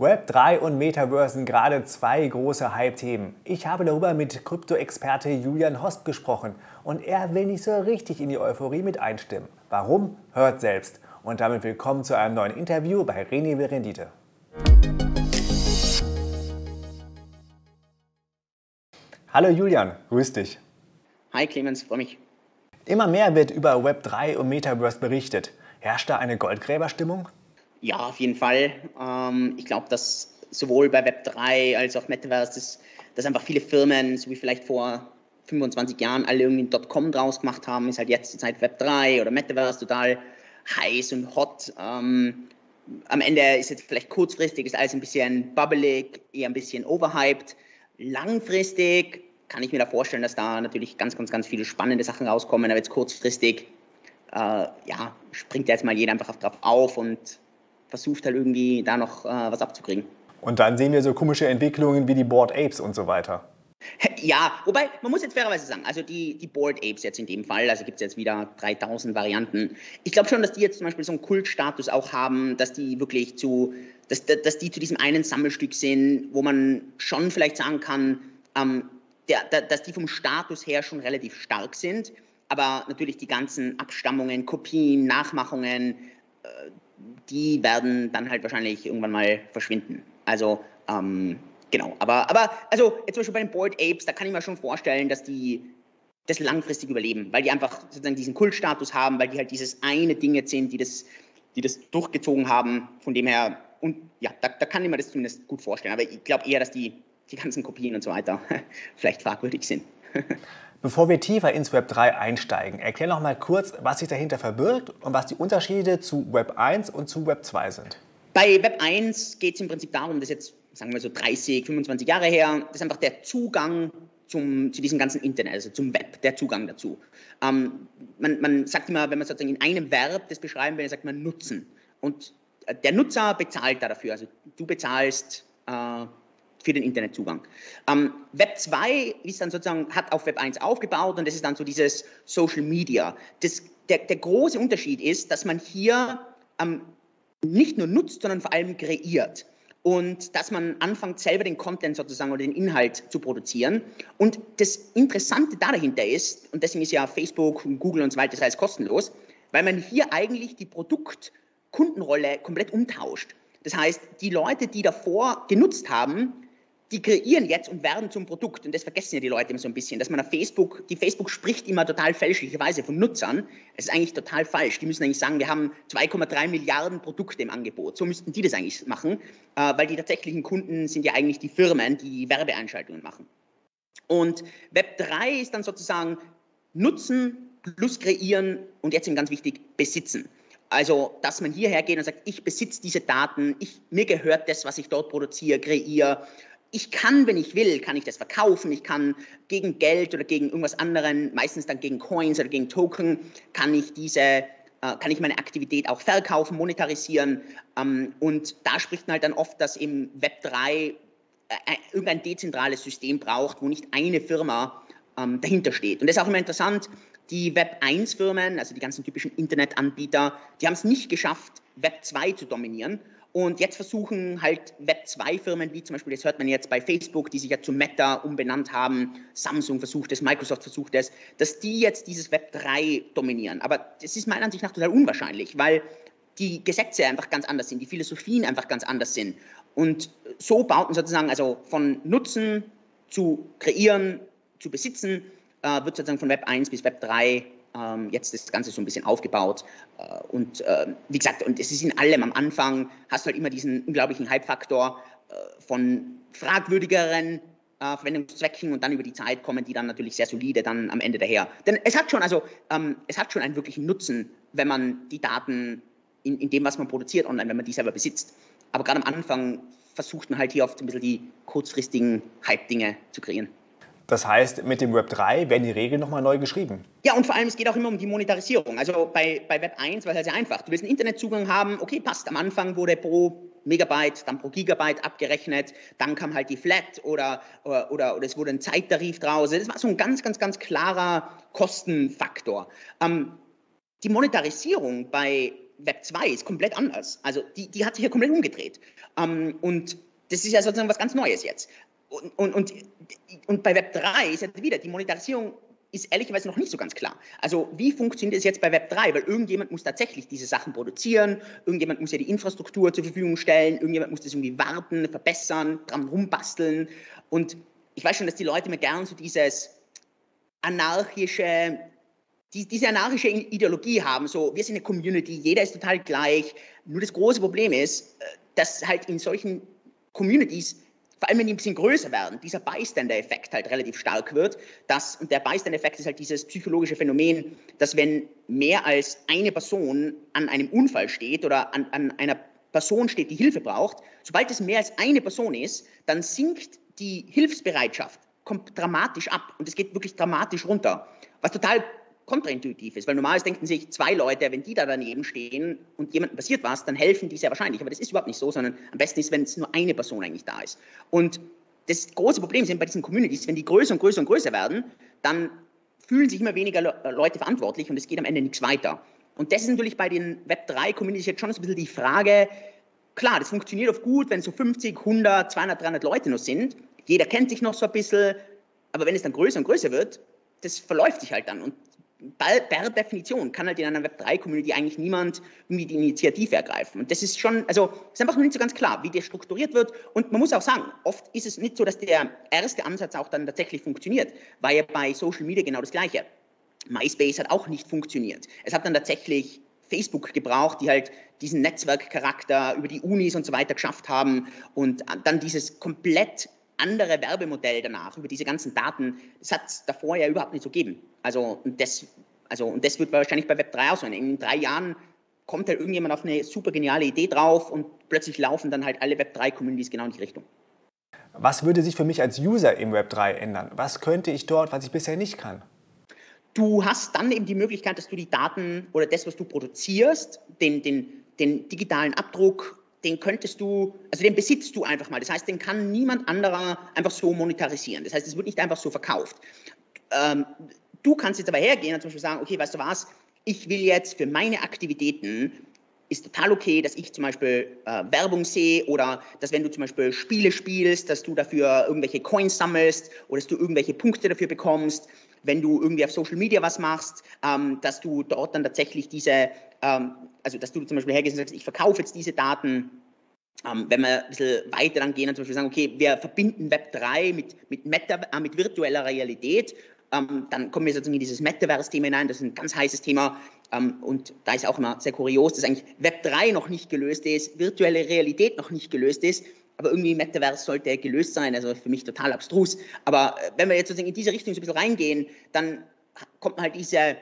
Web3 und Metaverse sind gerade zwei große Hype-Themen. Ich habe darüber mit Krypto-Experte Julian Hosp gesprochen und er will nicht so richtig in die Euphorie mit einstimmen. Warum? Hört selbst. Und damit willkommen zu einem neuen Interview bei René Verendite. Hallo Julian, grüß dich. Hi Clemens, freue mich. Immer mehr wird über Web3 und Metaverse berichtet. Herrscht da eine Goldgräberstimmung? Ja, auf jeden Fall. Ähm, ich glaube, dass sowohl bei Web3 als auch Metaverse, dass, dass einfach viele Firmen, so wie vielleicht vor 25 Jahren alle irgendwie ein .com draus gemacht haben, ist halt jetzt die Zeit Web3 oder Metaverse total heiß und hot. Ähm, am Ende ist jetzt vielleicht kurzfristig, ist alles ein bisschen bubbelig, eher ein bisschen overhyped. Langfristig kann ich mir da vorstellen, dass da natürlich ganz, ganz, ganz viele spannende Sachen rauskommen, aber jetzt kurzfristig, äh, ja, springt jetzt mal jeder einfach drauf auf und versucht halt irgendwie da noch äh, was abzukriegen. Und dann sehen wir so komische Entwicklungen wie die Board Apes und so weiter. Ja, wobei, man muss jetzt fairerweise sagen, also die, die Board Apes jetzt in dem Fall, also gibt es jetzt wieder 3000 Varianten. Ich glaube schon, dass die jetzt zum Beispiel so einen Kultstatus auch haben, dass die wirklich zu, dass, dass die zu diesem einen Sammelstück sind, wo man schon vielleicht sagen kann, ähm, der, der, dass die vom Status her schon relativ stark sind, aber natürlich die ganzen Abstammungen, Kopien, Nachmachungen, äh, die werden dann halt wahrscheinlich irgendwann mal verschwinden. Also, ähm, genau. Aber, aber, also, jetzt zum Beispiel bei den Board Apes, da kann ich mir schon vorstellen, dass die das langfristig überleben, weil die einfach sozusagen diesen Kultstatus haben, weil die halt dieses eine Ding jetzt sind, die das, die das durchgezogen haben. Von dem her, und ja, da, da kann ich mir das zumindest gut vorstellen. Aber ich glaube eher, dass die, die ganzen Kopien und so weiter vielleicht fragwürdig sind. Bevor wir tiefer ins Web 3 einsteigen, erklär noch mal kurz, was sich dahinter verbirgt und was die Unterschiede zu Web 1 und zu Web 2 sind. Bei Web 1 geht es im Prinzip darum, dass jetzt, sagen wir so 30, 25 Jahre her, das ist einfach der Zugang zum, zu diesem ganzen Internet, also zum Web, der Zugang dazu. Ähm, man, man, sagt immer, wenn man sozusagen in einem Verb das beschreiben will, sagt man nutzen. Und äh, der Nutzer bezahlt da dafür. Also du bezahlst äh, für den Internetzugang. Ähm, Web 2 ist dann sozusagen, hat auf Web 1 aufgebaut und das ist dann so dieses Social Media. Das, der, der große Unterschied ist, dass man hier ähm, nicht nur nutzt, sondern vor allem kreiert. Und dass man anfängt, selber den Content sozusagen oder den Inhalt zu produzieren. Und das Interessante da dahinter ist, und deswegen ist ja Facebook und Google und so weiter das heißt kostenlos, weil man hier eigentlich die Produkt-Kundenrolle komplett umtauscht. Das heißt, die Leute, die davor genutzt haben, die kreieren jetzt und werden zum Produkt. Und das vergessen ja die Leute immer so ein bisschen, dass man auf Facebook, die Facebook spricht immer total fälschlicherweise von Nutzern. Es ist eigentlich total falsch. Die müssen eigentlich sagen, wir haben 2,3 Milliarden Produkte im Angebot. So müssten die das eigentlich machen, äh, weil die tatsächlichen Kunden sind ja eigentlich die Firmen, die Werbeeinschaltungen machen. Und Web 3 ist dann sozusagen Nutzen plus kreieren und jetzt eben ganz wichtig, besitzen. Also, dass man hierher geht und sagt, ich besitze diese Daten, ich, mir gehört das, was ich dort produziere, kreiere ich kann, wenn ich will, kann ich das verkaufen. Ich kann gegen Geld oder gegen irgendwas anderen, meistens dann gegen Coins oder gegen Token, kann ich diese, äh, kann ich meine Aktivität auch verkaufen, monetarisieren. Ähm, und da spricht man halt dann oft, dass im Web 3 äh, irgendein dezentrales System braucht, wo nicht eine Firma ähm, dahinter steht. Und das ist auch immer interessant. Die Web 1 Firmen, also die ganzen typischen Internetanbieter, die haben es nicht geschafft, Web 2 zu dominieren und jetzt versuchen halt Web2-Firmen, wie zum Beispiel, das hört man jetzt bei Facebook, die sich ja zu Meta umbenannt haben, Samsung versucht es, Microsoft versucht es, dass die jetzt dieses Web3 dominieren. Aber das ist meiner Ansicht nach total unwahrscheinlich, weil die Gesetze einfach ganz anders sind, die Philosophien einfach ganz anders sind. Und so baut man sozusagen also von Nutzen zu kreieren, zu besitzen, äh, wird sozusagen von Web 1 bis Web 3 ähm, jetzt das Ganze so ein bisschen aufgebaut. Äh, und äh, wie gesagt, und es ist in allem am Anfang, hast du halt immer diesen unglaublichen Hype-Faktor äh, von fragwürdigeren äh, Verwendungszwecken und dann über die Zeit kommen die dann natürlich sehr solide dann am Ende daher. Denn es hat schon, also ähm, es hat schon einen wirklichen Nutzen, wenn man die Daten in, in dem, was man produziert online, wenn man die selber besitzt. Aber gerade am Anfang versucht man halt hier oft ein bisschen die kurzfristigen Hype-Dinge zu kreieren. Das heißt, mit dem Web 3 werden die Regeln nochmal neu geschrieben. Ja, und vor allem, es geht auch immer um die Monetarisierung. Also bei, bei Web 1 war es halt sehr einfach. Du willst einen Internetzugang haben, okay, passt. Am Anfang wurde pro Megabyte, dann pro Gigabyte abgerechnet, dann kam halt die Flat oder, oder, oder, oder es wurde ein Zeittarif draus. Das war so ein ganz, ganz, ganz klarer Kostenfaktor. Ähm, die Monetarisierung bei Web 2 ist komplett anders. Also die, die hat sich ja komplett umgedreht. Ähm, und das ist ja sozusagen was ganz Neues jetzt. Und, und, und, bei Web 3 ist ja wieder die Monetarisierung ist ehrlicherweise noch nicht so ganz klar. Also wie funktioniert es jetzt bei Web 3? Weil irgendjemand muss tatsächlich diese Sachen produzieren, irgendjemand muss ja die Infrastruktur zur Verfügung stellen, irgendjemand muss das irgendwie warten, verbessern, dran rumbasteln. Und ich weiß schon, dass die Leute mir gern so dieses anarchische, die, diese anarchische Ideologie haben, so wir sind eine Community, jeder ist total gleich. Nur das große Problem ist, äh, dass halt in solchen Communities vor allem wenn die ein bisschen größer werden, dieser Bystander-Effekt halt relativ stark wird. Das, und der Bystander-Effekt ist halt dieses psychologische Phänomen, dass wenn mehr als eine Person an einem Unfall steht oder an, an einer Person steht, die Hilfe braucht, sobald es mehr als eine Person ist, dann sinkt die Hilfsbereitschaft kommt dramatisch ab und es geht wirklich dramatisch runter, was total kontraintuitiv ist, weil normalerweise denken sich zwei Leute, wenn die da daneben stehen und jemandem passiert was, dann helfen die sehr wahrscheinlich. Aber das ist überhaupt nicht so, sondern am besten ist, wenn es nur eine Person eigentlich da ist. Und das große Problem sind bei diesen Communities, wenn die größer und größer und größer werden, dann fühlen sich immer weniger Leute verantwortlich und es geht am Ende nichts weiter. Und das ist natürlich bei den Web3-Communities jetzt schon ein bisschen die Frage, klar, das funktioniert oft gut, wenn so 50, 100, 200, 300 Leute noch sind. Jeder kennt sich noch so ein bisschen, aber wenn es dann größer und größer wird, das verläuft sich halt dann. Und per Definition kann halt in einer Web3-Community eigentlich niemand irgendwie die Initiative ergreifen. Und das ist schon, also ist einfach noch nicht so ganz klar, wie das strukturiert wird. Und man muss auch sagen, oft ist es nicht so, dass der erste Ansatz auch dann tatsächlich funktioniert. War ja bei Social Media genau das Gleiche. MySpace hat auch nicht funktioniert. Es hat dann tatsächlich Facebook gebraucht, die halt diesen Netzwerkcharakter über die Unis und so weiter geschafft haben und dann dieses komplett andere Werbemodell danach über diese ganzen Daten, das hat es davor ja überhaupt nicht so gegeben. Also und, das, also, und das wird wahrscheinlich bei Web3 auch so. In drei Jahren kommt halt irgendjemand auf eine super geniale Idee drauf und plötzlich laufen dann halt alle Web3-Communities genau in die Richtung. Was würde sich für mich als User im Web3 ändern? Was könnte ich dort, was ich bisher nicht kann? Du hast dann eben die Möglichkeit, dass du die Daten oder das, was du produzierst, den, den, den digitalen Abdruck den könntest du, also den besitzt du einfach mal. Das heißt, den kann niemand anderer einfach so monetarisieren. Das heißt, es wird nicht einfach so verkauft. Ähm, du kannst jetzt aber hergehen und zum Beispiel sagen, okay, weißt du was, ich will jetzt für meine Aktivitäten, ist total okay, dass ich zum Beispiel äh, Werbung sehe oder dass wenn du zum Beispiel Spiele spielst, dass du dafür irgendwelche Coins sammelst oder dass du irgendwelche Punkte dafür bekommst wenn du irgendwie auf Social Media was machst, ähm, dass du dort dann tatsächlich diese, ähm, also dass du zum Beispiel hergehst und sagst, ich verkaufe jetzt diese Daten. Ähm, wenn wir ein bisschen weiter dann gehen und zum Beispiel sagen, okay, wir verbinden Web 3 mit, mit, Meta, äh, mit virtueller Realität, ähm, dann kommen wir sozusagen in dieses Metaverse-Thema hinein, das ist ein ganz heißes Thema. Ähm, und da ist auch immer sehr kurios, dass eigentlich Web 3 noch nicht gelöst ist, virtuelle Realität noch nicht gelöst ist aber irgendwie Metaverse sollte gelöst sein, also für mich total abstrus. Aber äh, wenn wir jetzt sozusagen in diese Richtung so ein bisschen reingehen, dann kommt man halt diese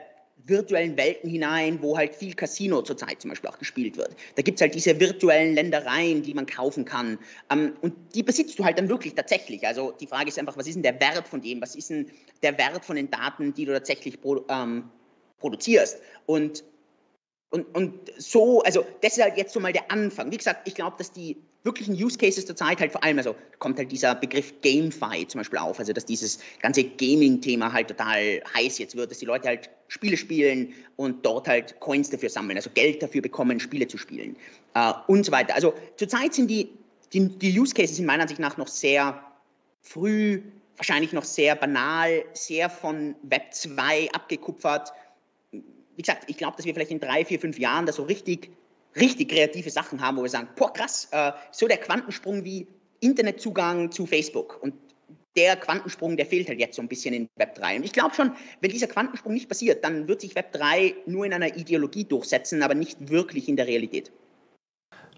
virtuellen Welten hinein, wo halt viel Casino zurzeit zum Beispiel auch gespielt wird. Da gibt es halt diese virtuellen Ländereien, die man kaufen kann. Ähm, und die besitzt du halt dann wirklich tatsächlich. Also die Frage ist einfach, was ist denn der Wert von dem? Was ist denn der Wert von den Daten, die du tatsächlich ähm, produzierst? Und und, und so, also das ist halt jetzt so mal der Anfang. Wie gesagt, ich glaube, dass die wirklichen Use Cases zur Zeit halt vor allem, also kommt halt dieser Begriff GameFi zum Beispiel auf, also dass dieses ganze Gaming-Thema halt total heiß jetzt wird, dass die Leute halt Spiele spielen und dort halt Coins dafür sammeln, also Geld dafür bekommen, Spiele zu spielen äh, und so weiter. Also zurzeit sind die, die, die Use Cases in meiner Ansicht nach noch sehr früh, wahrscheinlich noch sehr banal, sehr von Web 2 abgekupfert wie gesagt, ich glaube, dass wir vielleicht in drei, vier, fünf Jahren da so richtig, richtig kreative Sachen haben, wo wir sagen, boah, krass, äh, so der Quantensprung wie Internetzugang zu Facebook. Und der Quantensprung, der fehlt halt jetzt so ein bisschen in Web 3. Und ich glaube schon, wenn dieser Quantensprung nicht passiert, dann wird sich Web 3 nur in einer Ideologie durchsetzen, aber nicht wirklich in der Realität.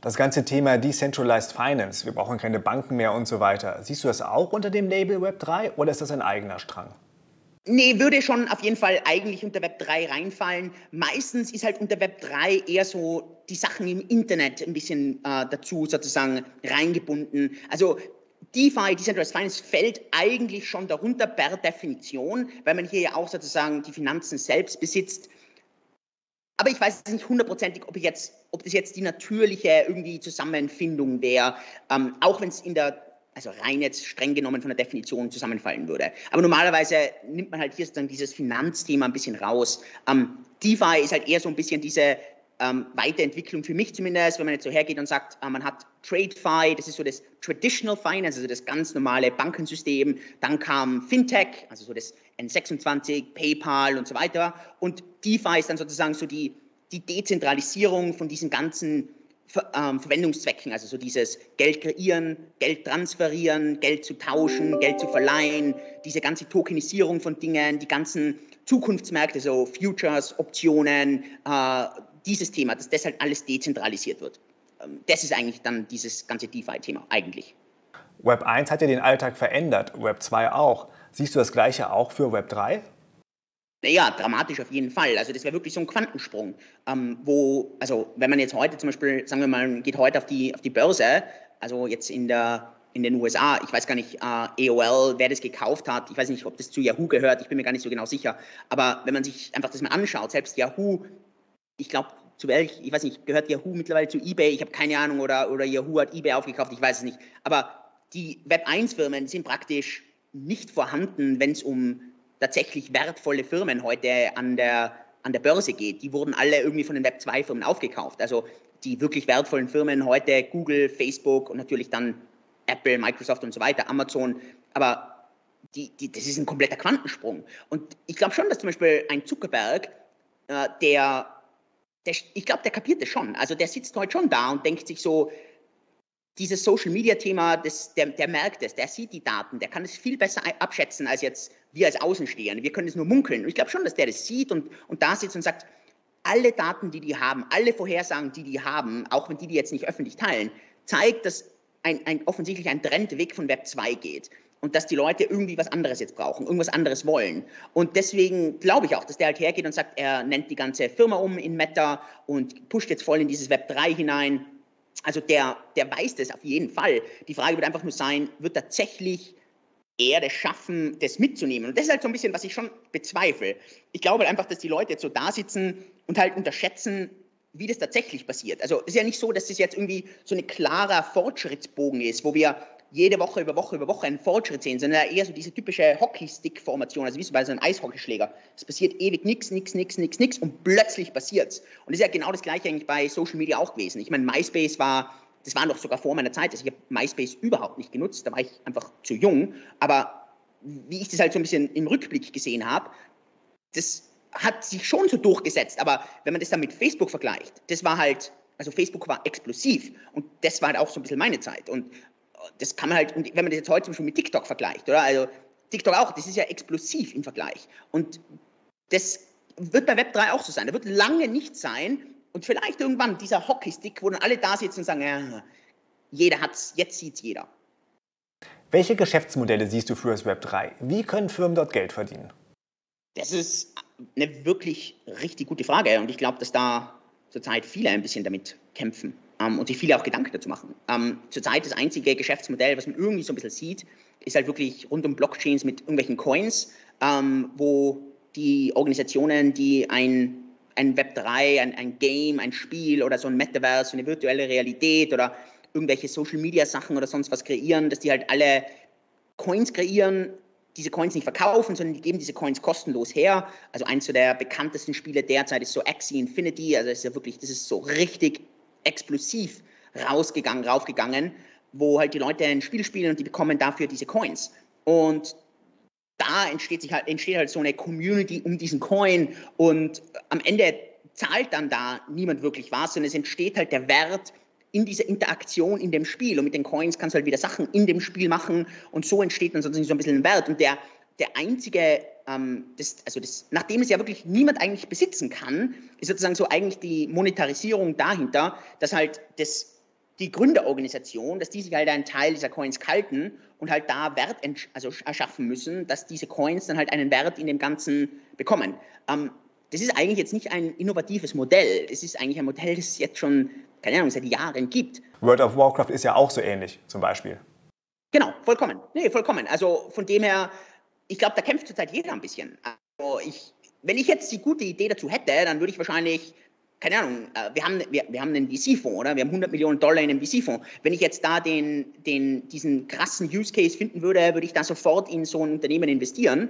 Das ganze Thema Decentralized Finance, wir brauchen keine Banken mehr und so weiter. Siehst du das auch unter dem Label Web 3 oder ist das ein eigener Strang? Nee, würde schon auf jeden Fall eigentlich unter Web 3 reinfallen. Meistens ist halt unter Web 3 eher so die Sachen im Internet ein bisschen äh, dazu sozusagen reingebunden. Also DeFi, Decentralized Finance, fällt eigentlich schon darunter per Definition, weil man hier ja auch sozusagen die Finanzen selbst besitzt. Aber ich weiß nicht hundertprozentig, ob, ob das jetzt die natürliche irgendwie Zusammenfindung wäre, ähm, auch wenn es in der also rein jetzt streng genommen von der Definition zusammenfallen würde. Aber normalerweise nimmt man halt hier sozusagen dieses Finanzthema ein bisschen raus. Ähm, DeFi ist halt eher so ein bisschen diese ähm, Weiterentwicklung für mich zumindest, wenn man jetzt so hergeht und sagt, äh, man hat TradeFi, das ist so das Traditional Finance, also das ganz normale Bankensystem. Dann kam Fintech, also so das N26, PayPal und so weiter. Und DeFi ist dann sozusagen so die, die Dezentralisierung von diesen ganzen Verwendungszwecken, also so dieses Geld kreieren, Geld transferieren, Geld zu tauschen, Geld zu verleihen, diese ganze Tokenisierung von Dingen, die ganzen Zukunftsmärkte, so Futures, Optionen, äh, dieses Thema, dass das halt alles dezentralisiert wird. Ähm, das ist eigentlich dann dieses ganze DeFi-Thema eigentlich. Web 1 hat ja den Alltag verändert, Web 2 auch. Siehst du das gleiche auch für Web 3? Naja, dramatisch auf jeden Fall. Also das wäre wirklich so ein Quantensprung, ähm, wo, also wenn man jetzt heute zum Beispiel, sagen wir mal, geht heute auf die, auf die Börse, also jetzt in der in den USA, ich weiß gar nicht, äh, AOL, wer das gekauft hat, ich weiß nicht, ob das zu Yahoo gehört, ich bin mir gar nicht so genau sicher, aber wenn man sich einfach das mal anschaut, selbst Yahoo, ich glaube, zu welch, ich weiß nicht, gehört Yahoo mittlerweile zu eBay, ich habe keine Ahnung, oder, oder Yahoo hat eBay aufgekauft, ich weiß es nicht. Aber die Web1-Firmen sind praktisch nicht vorhanden, wenn es um tatsächlich wertvolle Firmen heute an der, an der Börse geht. Die wurden alle irgendwie von den Web2-Firmen aufgekauft. Also die wirklich wertvollen Firmen heute, Google, Facebook und natürlich dann Apple, Microsoft und so weiter, Amazon. Aber die, die, das ist ein kompletter Quantensprung. Und ich glaube schon, dass zum Beispiel ein Zuckerberg, äh, der der, ich glaube, der kapiert das schon. Also der sitzt heute schon da und denkt sich so, dieses Social Media Thema, das, der, der merkt es, der sieht die Daten, der kann es viel besser abschätzen als jetzt wir als Außenstehende. Wir können es nur munkeln. Und ich glaube schon, dass der das sieht und, und da sitzt und sagt, alle Daten, die die haben, alle Vorhersagen, die die haben, auch wenn die die jetzt nicht öffentlich teilen, zeigt, dass ein, ein, offensichtlich ein Trend weg von Web 2 geht und dass die Leute irgendwie was anderes jetzt brauchen, irgendwas anderes wollen. Und deswegen glaube ich auch, dass der halt hergeht und sagt, er nennt die ganze Firma um in Meta und pusht jetzt voll in dieses Web 3 hinein. Also der, der weiß das auf jeden Fall. Die Frage wird einfach nur sein, wird tatsächlich er das schaffen, das mitzunehmen? Und das ist halt so ein bisschen, was ich schon bezweifle. Ich glaube halt einfach, dass die Leute jetzt so da sitzen und halt unterschätzen, wie das tatsächlich passiert. Also es ist ja nicht so, dass das jetzt irgendwie so ein klarer Fortschrittsbogen ist, wo wir jede Woche über Woche über Woche einen Fortschritt sehen, sondern eher so diese typische Hockeystick-Formation, also wie so bei so einem Eishockeyschläger. Es passiert ewig nichts, nichts, nichts, nichts, nichts und plötzlich passiert's. Und das ist ja genau das Gleiche eigentlich bei Social Media auch gewesen. Ich meine, MySpace war, das war noch sogar vor meiner Zeit, also ich habe MySpace überhaupt nicht genutzt, da war ich einfach zu jung, aber wie ich das halt so ein bisschen im Rückblick gesehen habe, das hat sich schon so durchgesetzt, aber wenn man das dann mit Facebook vergleicht, das war halt also Facebook war explosiv und das war halt auch so ein bisschen meine Zeit. Und das kann man halt, wenn man das jetzt heute zum Beispiel mit TikTok vergleicht, oder? Also TikTok auch, das ist ja explosiv im Vergleich. Und das wird bei Web3 auch so sein. Da wird lange nicht sein und vielleicht irgendwann dieser Hockeystick, wo dann alle da sitzen und sagen, ja, jeder hat's, jetzt sieht's jeder. Welche Geschäftsmodelle siehst du für das Web 3? Wie können Firmen dort Geld verdienen? Das ist eine wirklich richtig gute Frage und ich glaube, dass da zurzeit viele ein bisschen damit kämpfen und sich viele auch Gedanken dazu machen. Ähm, zurzeit das einzige Geschäftsmodell, was man irgendwie so ein bisschen sieht, ist halt wirklich rund um Blockchains mit irgendwelchen Coins, ähm, wo die Organisationen, die ein, ein Web3, ein, ein Game, ein Spiel oder so ein Metaverse, eine virtuelle Realität oder irgendwelche Social-Media-Sachen oder sonst was kreieren, dass die halt alle Coins kreieren, diese Coins nicht verkaufen, sondern die geben diese Coins kostenlos her. Also eins der bekanntesten Spiele derzeit ist so Axie Infinity, also das ist ja wirklich, das ist so richtig explosiv rausgegangen, raufgegangen, wo halt die Leute ein Spiel spielen und die bekommen dafür diese Coins. Und da entsteht, sich halt, entsteht halt so eine Community um diesen Coin und am Ende zahlt dann da niemand wirklich was, sondern es entsteht halt der Wert in dieser Interaktion in dem Spiel. Und mit den Coins kannst du halt wieder Sachen in dem Spiel machen und so entsteht dann sozusagen so ein bisschen ein Wert. Und der, der einzige, ähm, das, also das, nachdem es ja wirklich niemand eigentlich besitzen kann, ist sozusagen so eigentlich die Monetarisierung dahinter, dass halt das, die Gründerorganisation, dass die sich halt einen Teil dieser Coins kalten und halt da Wert also erschaffen müssen, dass diese Coins dann halt einen Wert in dem Ganzen bekommen. Ähm, das ist eigentlich jetzt nicht ein innovatives Modell. Es ist eigentlich ein Modell, das es jetzt schon, keine Ahnung, seit Jahren gibt. World of Warcraft ist ja auch so ähnlich, zum Beispiel. Genau, vollkommen. Nee, vollkommen. Also von dem her, ich glaube, da kämpft zurzeit jeder ein bisschen. Also ich, wenn ich jetzt die gute Idee dazu hätte, dann würde ich wahrscheinlich, keine Ahnung, äh, wir haben, wir, wir haben einen VC-Fonds, oder? Wir haben 100 Millionen Dollar in einem VC-Fonds. Wenn ich jetzt da den, den, diesen krassen Use Case finden würde, würde ich da sofort in so ein Unternehmen investieren.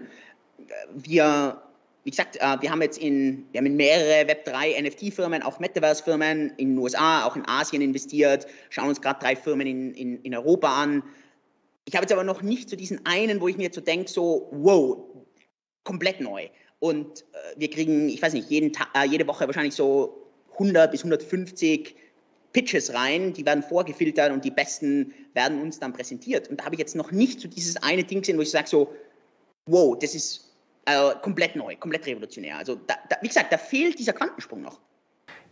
Wir wie gesagt, äh, wir haben jetzt in, wir haben in mehrere Web3 NFT-Firmen, auch Metaverse-Firmen in den USA, auch in Asien investiert, schauen uns gerade drei Firmen in, in, in Europa an. Ich habe jetzt aber noch nicht so diesen einen, wo ich mir jetzt so denke, so, wow, komplett neu. Und äh, wir kriegen, ich weiß nicht, jeden äh, jede Woche wahrscheinlich so 100 bis 150 Pitches rein, die werden vorgefiltert und die besten werden uns dann präsentiert. Und da habe ich jetzt noch nicht so dieses eine Ding gesehen, wo ich sage so, wow, das ist äh, komplett neu, komplett revolutionär. Also da, da, wie gesagt, da fehlt dieser Quantensprung noch.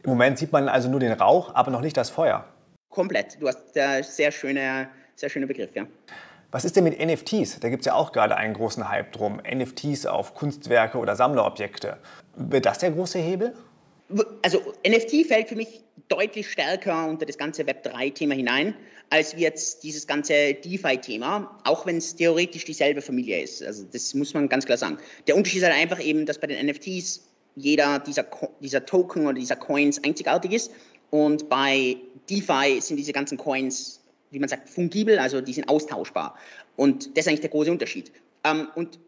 Im Moment sieht man also nur den Rauch, aber noch nicht das Feuer. Komplett. Du hast äh, sehr schöne, sehr schöner Begriff, ja. Was ist denn mit NFTs? Da gibt es ja auch gerade einen großen Hype drum. NFTs auf Kunstwerke oder Sammlerobjekte. Wird das der große Hebel? Also NFT fällt für mich deutlich stärker unter das ganze Web3-Thema hinein, als wie jetzt dieses ganze DeFi-Thema, auch wenn es theoretisch dieselbe Familie ist. Also das muss man ganz klar sagen. Der Unterschied ist halt einfach eben, dass bei den NFTs jeder dieser, dieser Token oder dieser Coins einzigartig ist und bei DeFi sind diese ganzen Coins, wie man sagt, fungibel, also die sind austauschbar. Und das ist eigentlich der große Unterschied. Ähm, und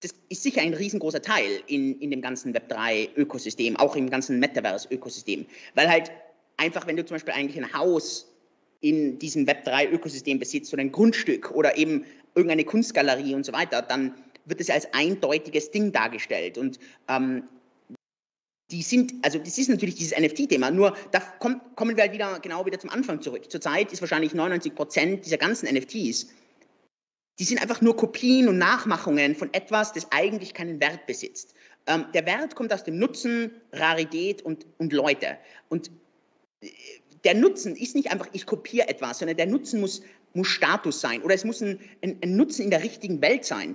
das ist sicher ein riesengroßer Teil in, in dem ganzen Web3-Ökosystem, auch im ganzen Metaverse-Ökosystem. Weil halt einfach, wenn du zum Beispiel eigentlich ein Haus in diesem Web3-Ökosystem besitzt oder ein Grundstück oder eben irgendeine Kunstgalerie und so weiter, dann wird es als eindeutiges Ding dargestellt. Und ähm, die sind, also das ist natürlich dieses NFT-Thema, nur da kommt, kommen wir halt wieder genau wieder zum Anfang zurück. Zurzeit ist wahrscheinlich 99 Prozent dieser ganzen NFTs die sind einfach nur Kopien und Nachmachungen von etwas, das eigentlich keinen Wert besitzt. Ähm, der Wert kommt aus dem Nutzen, Rarität und, und Leute. Und äh, der Nutzen ist nicht einfach, ich kopiere etwas, sondern der Nutzen muss, muss Status sein oder es muss ein, ein, ein Nutzen in der richtigen Welt sein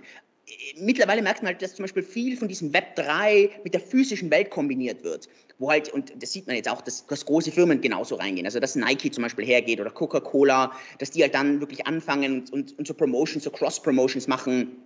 mittlerweile merkt man halt, dass zum Beispiel viel von diesem Web 3 mit der physischen Welt kombiniert wird. Wo halt, und das sieht man jetzt auch, dass, dass große Firmen genauso reingehen. Also, dass Nike zum Beispiel hergeht oder Coca-Cola, dass die halt dann wirklich anfangen und, und, und so Promotions, so Cross-Promotions machen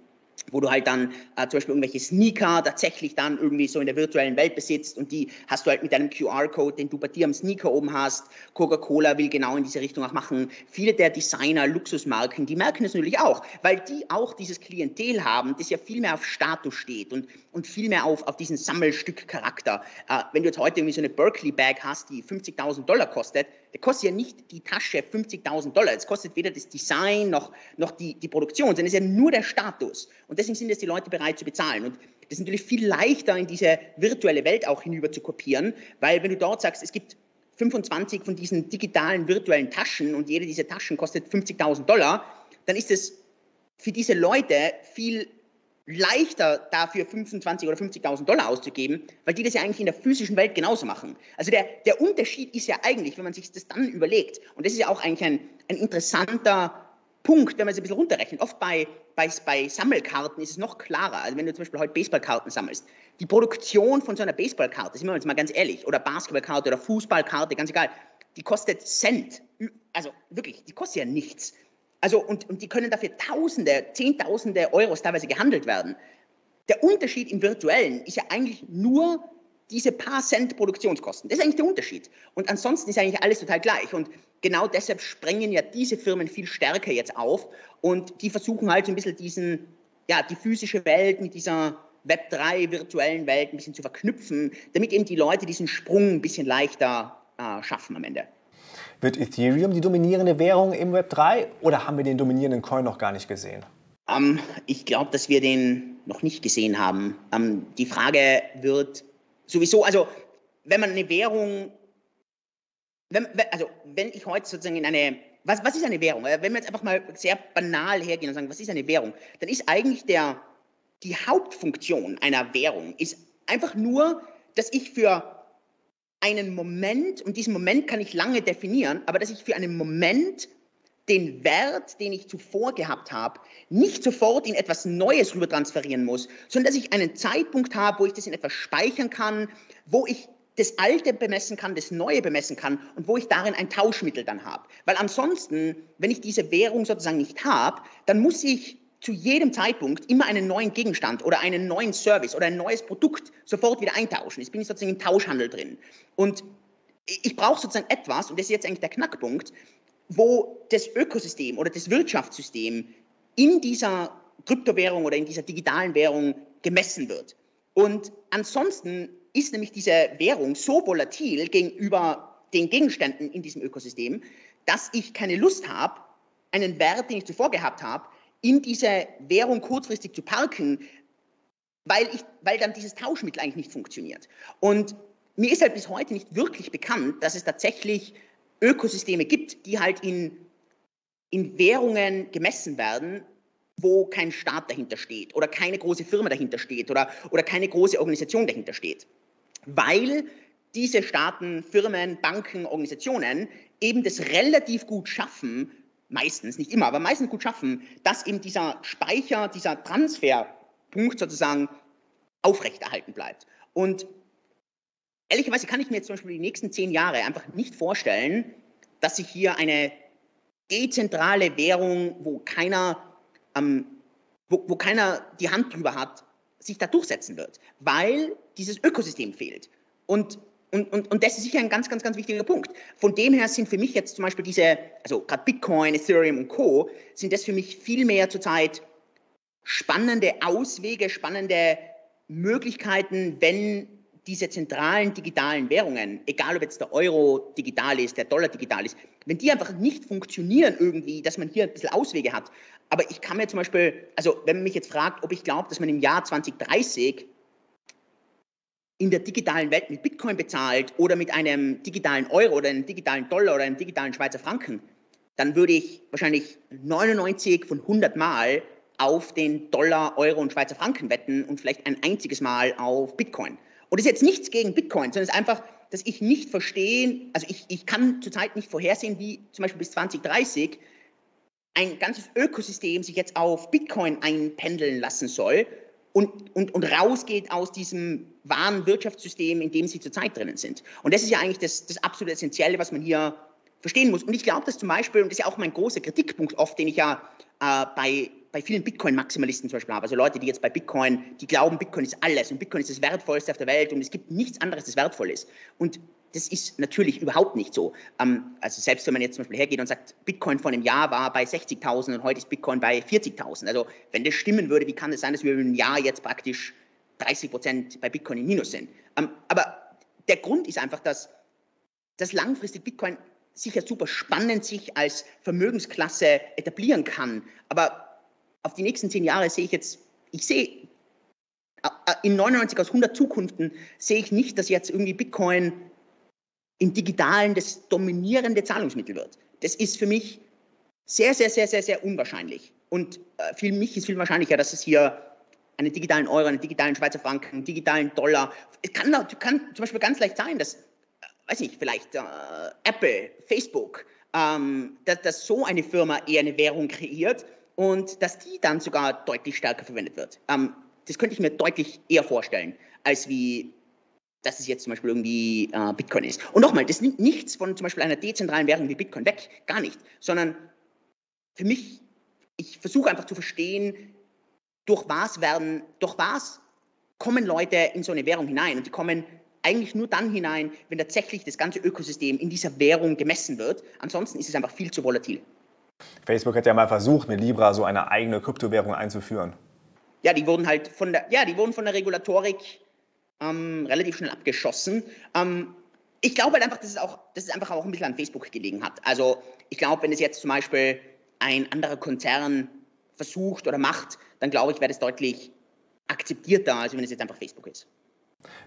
wo du halt dann äh, zum Beispiel irgendwelche Sneaker tatsächlich dann irgendwie so in der virtuellen Welt besitzt und die hast du halt mit deinem QR-Code, den du bei dir am Sneaker oben hast. Coca-Cola will genau in diese Richtung auch machen. Viele der Designer, Luxusmarken, die merken es natürlich auch, weil die auch dieses Klientel haben, das ja viel mehr auf Status steht und, und viel mehr auf, auf diesen Sammelstück-Charakter. Äh, wenn du jetzt heute irgendwie so eine Berkeley-Bag hast, die 50.000 Dollar kostet, der kostet ja nicht die Tasche 50.000 Dollar. Es kostet weder das Design noch, noch die, die Produktion, sondern es ist ja nur der Status. Und deswegen sind es die Leute bereit zu bezahlen. Und das ist natürlich viel leichter, in diese virtuelle Welt auch hinüber zu kopieren, weil wenn du dort sagst, es gibt 25 von diesen digitalen virtuellen Taschen und jede dieser Taschen kostet 50.000 Dollar, dann ist es für diese Leute viel leichter dafür 25 oder 50.000 Dollar auszugeben, weil die das ja eigentlich in der physischen Welt genauso machen. Also der, der Unterschied ist ja eigentlich, wenn man sich das dann überlegt, und das ist ja auch eigentlich ein, ein interessanter Punkt, wenn man es ein bisschen runterrechnet. Oft bei, bei, bei Sammelkarten ist es noch klarer. Also wenn du zum Beispiel heute Baseballkarten sammelst, die Produktion von so einer Baseballkarte, sind wir jetzt mal ganz ehrlich, oder Basketballkarte oder Fußballkarte, ganz egal, die kostet Cent. Also wirklich, die kostet ja nichts. Also, und, und die können dafür Tausende, Zehntausende Euros teilweise gehandelt werden. Der Unterschied im Virtuellen ist ja eigentlich nur diese paar Cent Produktionskosten. Das ist eigentlich der Unterschied. Und ansonsten ist eigentlich alles total gleich. Und genau deshalb sprengen ja diese Firmen viel stärker jetzt auf und die versuchen halt so ein bisschen diesen, ja, die physische Welt mit dieser Web3 virtuellen Welt ein bisschen zu verknüpfen, damit eben die Leute diesen Sprung ein bisschen leichter äh, schaffen am Ende. Wird Ethereum die dominierende Währung im Web 3 oder haben wir den dominierenden Coin noch gar nicht gesehen? Um, ähm, ich glaube, dass wir den noch nicht gesehen haben. Um, ähm, die Frage wird sowieso, also wenn man eine Währung, wenn, also wenn ich heute sozusagen in eine, was, was ist eine Währung? Wenn wir jetzt einfach mal sehr banal hergehen und sagen, was ist eine Währung, dann ist eigentlich der, die Hauptfunktion einer Währung ist einfach nur, dass ich für einen Moment, und diesen Moment kann ich lange definieren, aber dass ich für einen Moment den Wert, den ich zuvor gehabt habe, nicht sofort in etwas Neues rüber transferieren muss, sondern dass ich einen Zeitpunkt habe, wo ich das in etwas speichern kann, wo ich das Alte bemessen kann, das Neue bemessen kann und wo ich darin ein Tauschmittel dann habe. Weil ansonsten, wenn ich diese Währung sozusagen nicht habe, dann muss ich zu jedem Zeitpunkt immer einen neuen Gegenstand oder einen neuen Service oder ein neues Produkt sofort wieder eintauschen. Jetzt bin ich sozusagen im Tauschhandel drin. Und ich brauche sozusagen etwas, und das ist jetzt eigentlich der Knackpunkt, wo das Ökosystem oder das Wirtschaftssystem in dieser Kryptowährung oder in dieser digitalen Währung gemessen wird. Und ansonsten ist nämlich diese Währung so volatil gegenüber den Gegenständen in diesem Ökosystem, dass ich keine Lust habe, einen Wert, den ich zuvor gehabt habe, in diese Währung kurzfristig zu parken, weil, ich, weil dann dieses Tauschmittel eigentlich nicht funktioniert. Und mir ist halt bis heute nicht wirklich bekannt, dass es tatsächlich Ökosysteme gibt, die halt in, in Währungen gemessen werden, wo kein Staat dahinter steht oder keine große Firma dahinter steht oder, oder keine große Organisation dahinter steht. Weil diese Staaten, Firmen, Banken, Organisationen eben das relativ gut schaffen, meistens, nicht immer, aber meistens gut schaffen, dass eben dieser Speicher, dieser Transferpunkt sozusagen aufrechterhalten bleibt. Und ehrlicherweise kann ich mir jetzt zum Beispiel die nächsten zehn Jahre einfach nicht vorstellen, dass sich hier eine dezentrale Währung, wo keiner, ähm, wo, wo keiner die Hand drüber hat, sich da durchsetzen wird, weil dieses Ökosystem fehlt. Und und, und, und das ist sicher ein ganz, ganz, ganz wichtiger Punkt. Von dem her sind für mich jetzt zum Beispiel diese, also gerade Bitcoin, Ethereum und Co., sind das für mich viel mehr zurzeit spannende Auswege, spannende Möglichkeiten, wenn diese zentralen digitalen Währungen, egal ob jetzt der Euro digital ist, der Dollar digital ist, wenn die einfach nicht funktionieren irgendwie, dass man hier ein bisschen Auswege hat. Aber ich kann mir zum Beispiel, also wenn man mich jetzt fragt, ob ich glaube, dass man im Jahr 2030 in der digitalen Welt mit Bitcoin bezahlt oder mit einem digitalen Euro oder einem digitalen Dollar oder einem digitalen Schweizer Franken, dann würde ich wahrscheinlich 99 von 100 Mal auf den Dollar, Euro und Schweizer Franken wetten und vielleicht ein einziges Mal auf Bitcoin. Und das ist jetzt nichts gegen Bitcoin, sondern es ist einfach, dass ich nicht verstehe, also ich, ich kann zurzeit nicht vorhersehen, wie zum Beispiel bis 2030 ein ganzes Ökosystem sich jetzt auf Bitcoin einpendeln lassen soll und, und, und rausgeht aus diesem wahren Wirtschaftssystem, in dem sie zurzeit drinnen sind. Und das ist ja eigentlich das, das absolut Essentielle, was man hier verstehen muss. Und ich glaube, dass zum Beispiel, und das ist ja auch mein großer Kritikpunkt oft, den ich ja äh, bei, bei vielen Bitcoin-Maximalisten zum Beispiel habe, also Leute, die jetzt bei Bitcoin, die glauben, Bitcoin ist alles und Bitcoin ist das Wertvollste auf der Welt und es gibt nichts anderes, das wertvoll ist. Und das ist natürlich überhaupt nicht so. Ähm, also selbst wenn man jetzt zum Beispiel hergeht und sagt, Bitcoin vor einem Jahr war bei 60.000 und heute ist Bitcoin bei 40.000. Also wenn das stimmen würde, wie kann es sein, dass wir im Jahr jetzt praktisch 30 Prozent bei Bitcoin im Minus sind? Ähm, aber der Grund ist einfach, dass, dass langfristig Bitcoin sicher super spannend sich als Vermögensklasse etablieren kann. Aber auf die nächsten zehn Jahre sehe ich jetzt, ich sehe äh, äh, in 99 aus 100 Zukunften sehe ich nicht, dass jetzt irgendwie Bitcoin im Digitalen das dominierende Zahlungsmittel wird. Das ist für mich sehr, sehr, sehr, sehr, sehr unwahrscheinlich. Und äh, für mich ist viel wahrscheinlicher, dass es hier einen digitalen Euro, einen digitalen Schweizer Franken, einen digitalen Dollar. Es kann, kann zum Beispiel ganz leicht sein, dass, weiß ich, vielleicht äh, Apple, Facebook, ähm, dass, dass so eine Firma eher eine Währung kreiert und dass die dann sogar deutlich stärker verwendet wird. Ähm, das könnte ich mir deutlich eher vorstellen, als wie dass es jetzt zum Beispiel irgendwie äh, Bitcoin ist. Und nochmal, das nimmt nichts von zum Beispiel einer dezentralen Währung wie Bitcoin weg, gar nicht, sondern für mich, ich versuche einfach zu verstehen, durch was werden, durch was kommen Leute in so eine Währung hinein und die kommen eigentlich nur dann hinein, wenn tatsächlich das ganze Ökosystem in dieser Währung gemessen wird. Ansonsten ist es einfach viel zu volatil. Facebook hat ja mal versucht, mit Libra so eine eigene Kryptowährung einzuführen. Ja, die wurden halt von der, ja, die wurden von der Regulatorik ähm, relativ schnell abgeschossen. Ähm, ich glaube halt einfach, dass es, auch, dass es einfach auch ein bisschen an Facebook gelegen hat. Also ich glaube, wenn es jetzt zum Beispiel ein anderer Konzern versucht oder macht, dann glaube ich, wäre das deutlich akzeptierter, als wenn es jetzt einfach Facebook ist.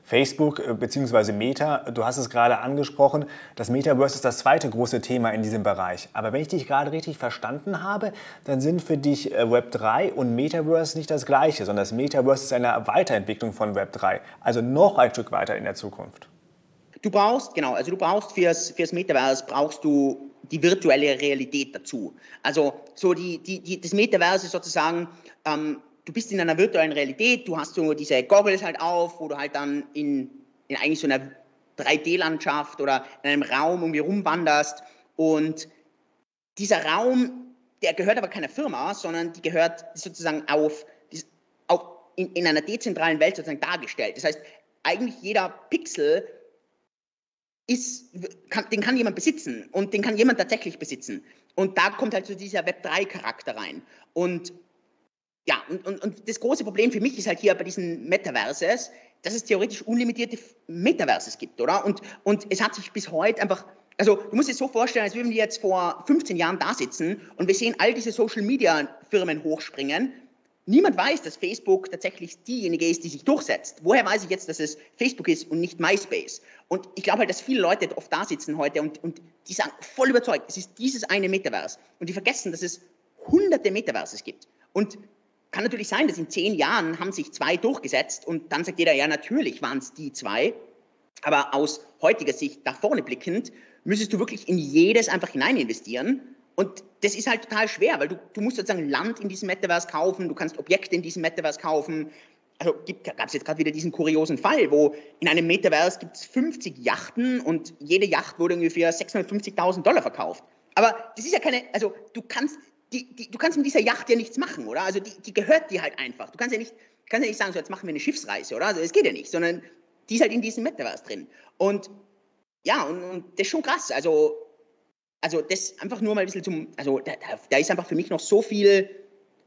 Facebook äh, bzw. Meta, du hast es gerade angesprochen, das Metaverse ist das zweite große Thema in diesem Bereich. Aber wenn ich dich gerade richtig verstanden habe, dann sind für dich äh, Web3 und Metaverse nicht das gleiche, sondern das Metaverse ist eine Weiterentwicklung von Web3, also noch ein Stück weiter in der Zukunft. Du brauchst, genau, also du brauchst fürs, fürs Metaverse brauchst du die virtuelle Realität dazu. Also so die, die, die, das Metaverse ist sozusagen ähm, du bist in einer virtuellen Realität, du hast so diese Goggles halt auf, wo du halt dann in, in eigentlich so einer 3D-Landschaft oder in einem Raum irgendwie rumwanderst und dieser Raum, der gehört aber keiner Firma, sondern die gehört sozusagen auf, auf in, in einer dezentralen Welt sozusagen dargestellt. Das heißt, eigentlich jeder Pixel ist, kann, den kann jemand besitzen und den kann jemand tatsächlich besitzen. Und da kommt halt so dieser Web3-Charakter rein. Und ja, und, und, und das große Problem für mich ist halt hier bei diesen Metaverses, dass es theoretisch unlimitierte Metaverses gibt, oder? Und, und es hat sich bis heute einfach, also du musst dir so vorstellen, als würden wir jetzt vor 15 Jahren da sitzen und wir sehen all diese Social Media Firmen hochspringen. Niemand weiß, dass Facebook tatsächlich diejenige ist, die sich durchsetzt. Woher weiß ich jetzt, dass es Facebook ist und nicht MySpace? Und ich glaube halt, dass viele Leute oft da sitzen heute und, und die sagen voll überzeugt, es ist dieses eine Metaverse. Und die vergessen, dass es hunderte Metaverses gibt. Und kann natürlich sein, dass in zehn Jahren haben sich zwei durchgesetzt und dann sagt jeder, ja, natürlich waren es die zwei. Aber aus heutiger Sicht nach vorne blickend, müsstest du wirklich in jedes einfach hinein investieren. Und das ist halt total schwer, weil du, du musst sozusagen Land in diesem Metaverse kaufen, du kannst Objekte in diesem Metaverse kaufen. Also gab es jetzt gerade wieder diesen kuriosen Fall, wo in einem Metaverse gibt es 50 Yachten und jede Yacht wurde ungefähr 650.000 Dollar verkauft. Aber das ist ja keine, also du kannst, die, die, du kannst mit dieser Yacht ja nichts machen, oder? Also die, die gehört dir halt einfach. Du kannst ja nicht, kannst ja nicht sagen, so jetzt machen wir eine Schiffsreise, oder? Also das geht ja nicht, sondern die ist halt in diesem Metaverse drin. Und ja, und, und das ist schon krass. Also, also das einfach nur mal ein bisschen zum, also da, da, ist einfach für mich noch so viel,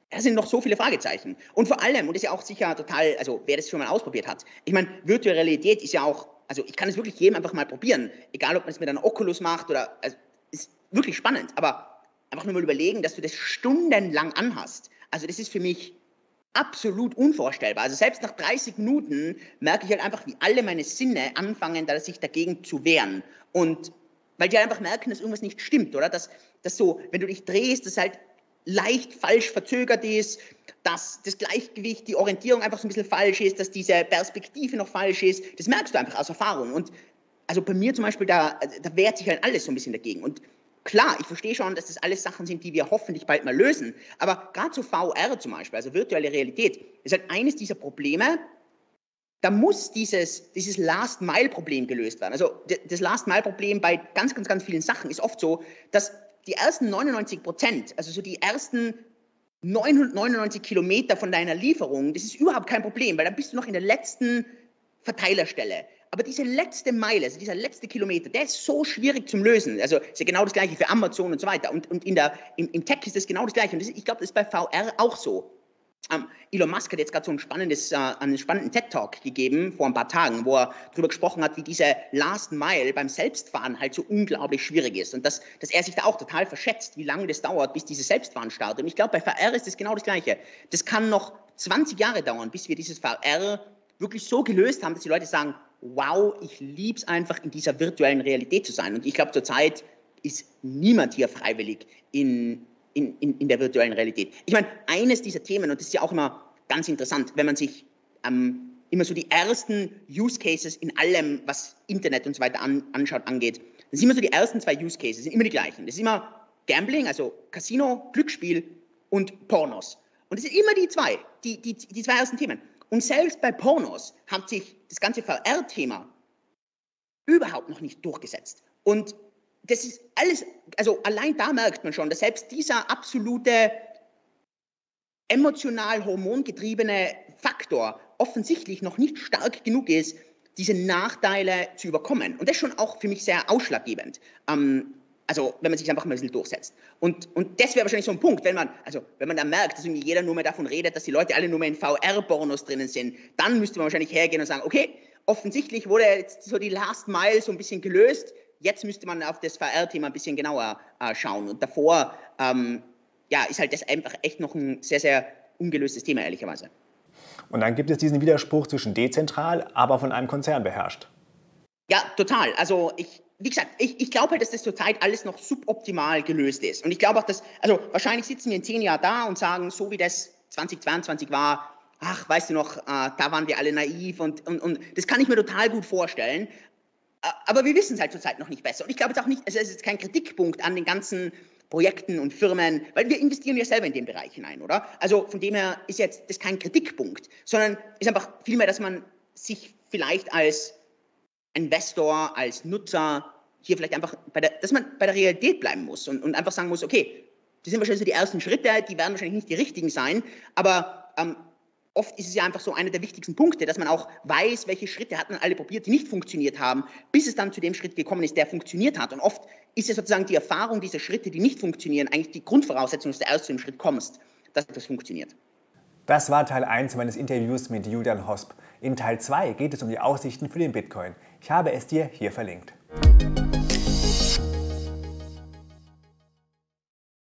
da sind noch so viele Fragezeichen. Und vor allem, und das ist ja auch sicher total, also wer das schon mal ausprobiert hat, ich meine, virtuelle Realität ist ja auch, also ich kann es wirklich jedem einfach mal probieren, egal ob man es mit einer Oculus macht oder, also ist wirklich spannend, aber einfach nur mal überlegen, dass du das stundenlang anhast. Also das ist für mich absolut unvorstellbar. Also selbst nach 30 Minuten merke ich halt einfach, wie alle meine Sinne anfangen, sich dagegen zu wehren. Und weil die halt einfach merken, dass irgendwas nicht stimmt, oder? Dass, dass so, wenn du dich drehst, das halt leicht falsch verzögert ist, dass das Gleichgewicht, die Orientierung einfach so ein bisschen falsch ist, dass diese Perspektive noch falsch ist. Das merkst du einfach aus Erfahrung. Und also bei mir zum Beispiel, da, da wehrt sich halt alles so ein bisschen dagegen. Und Klar, ich verstehe schon, dass das alles Sachen sind, die wir hoffentlich bald mal lösen. Aber gerade so VR zum Beispiel, also virtuelle Realität, ist halt eines dieser Probleme, da muss dieses, dieses Last-Mile-Problem gelöst werden. Also das Last-Mile-Problem bei ganz, ganz, ganz vielen Sachen ist oft so, dass die ersten 99 Prozent, also so die ersten 999 Kilometer von deiner Lieferung, das ist überhaupt kein Problem, weil dann bist du noch in der letzten Verteilerstelle. Aber diese letzte Meile, also dieser letzte Kilometer, der ist so schwierig zum Lösen. Also ist ja genau das Gleiche für Amazon und so weiter. Und, und in der, im, im Tech ist das genau das Gleiche. Und das, ich glaube, das ist bei VR auch so. Ähm, Elon Musk hat jetzt gerade so ein spannendes, äh, einen spannenden TED-Talk gegeben vor ein paar Tagen, wo er darüber gesprochen hat, wie diese Last Mile beim Selbstfahren halt so unglaublich schwierig ist und dass, dass er sich da auch total verschätzt, wie lange das dauert, bis dieses Selbstfahren startet. Und ich glaube, bei VR ist das genau das Gleiche. Das kann noch 20 Jahre dauern, bis wir dieses VR wirklich so gelöst haben, dass die Leute sagen, wow, ich liebe es einfach, in dieser virtuellen Realität zu sein. Und ich glaube, zurzeit ist niemand hier freiwillig in, in, in, in der virtuellen Realität. Ich meine, eines dieser Themen, und das ist ja auch immer ganz interessant, wenn man sich ähm, immer so die ersten Use Cases in allem, was Internet und so weiter an, anschaut, angeht, das sind immer so die ersten zwei Use Cases, sind immer die gleichen. Das ist immer Gambling, also Casino, Glücksspiel und Pornos. Und das sind immer die zwei, die, die, die zwei ersten Themen. Und selbst bei Pornos hat sich das ganze VR-Thema überhaupt noch nicht durchgesetzt. Und das ist alles, also allein da merkt man schon, dass selbst dieser absolute emotional hormongetriebene Faktor offensichtlich noch nicht stark genug ist, diese Nachteile zu überkommen. Und das ist schon auch für mich sehr ausschlaggebend. Ähm, also wenn man sich einfach mal ein bisschen durchsetzt. Und, und das wäre wahrscheinlich so ein Punkt, wenn man, also wenn man dann merkt, dass irgendwie jeder nur mehr davon redet, dass die Leute alle nur mehr in VR-Pornos drinnen sind, dann müsste man wahrscheinlich hergehen und sagen, okay, offensichtlich wurde jetzt so die Last Mile so ein bisschen gelöst, jetzt müsste man auf das VR-Thema ein bisschen genauer äh, schauen. Und davor, ähm, ja, ist halt das einfach echt noch ein sehr, sehr ungelöstes Thema, ehrlicherweise. Und dann gibt es diesen Widerspruch zwischen dezentral, aber von einem Konzern beherrscht. Ja, total. Also ich, wie gesagt, ich, ich glaube halt, dass das zurzeit alles noch suboptimal gelöst ist. Und ich glaube auch, dass, also wahrscheinlich sitzen wir in zehn Jahren da und sagen, so wie das 2022 war, ach, weißt du noch, äh, da waren wir alle naiv und, und, und das kann ich mir total gut vorstellen. Aber wir wissen es halt zurzeit noch nicht besser. Und ich glaube jetzt auch nicht, also es ist kein Kritikpunkt an den ganzen Projekten und Firmen, weil wir investieren ja selber in den Bereich hinein, oder? Also von dem her ist jetzt das kein Kritikpunkt, sondern ist einfach vielmehr, dass man sich vielleicht als Investor, als Nutzer hier vielleicht einfach, der, dass man bei der Realität bleiben muss und, und einfach sagen muss, okay, das sind wahrscheinlich so die ersten Schritte, die werden wahrscheinlich nicht die richtigen sein, aber ähm, oft ist es ja einfach so einer der wichtigsten Punkte, dass man auch weiß, welche Schritte hat man alle probiert, die nicht funktioniert haben, bis es dann zu dem Schritt gekommen ist, der funktioniert hat. Und oft ist ja sozusagen die Erfahrung dieser Schritte, die nicht funktionieren, eigentlich die Grundvoraussetzung, dass du erst zu dem Schritt kommst, dass das funktioniert. Das war Teil 1 meines Interviews mit Julian Hosp. In Teil 2 geht es um die Aussichten für den Bitcoin. Ich habe es dir hier verlinkt.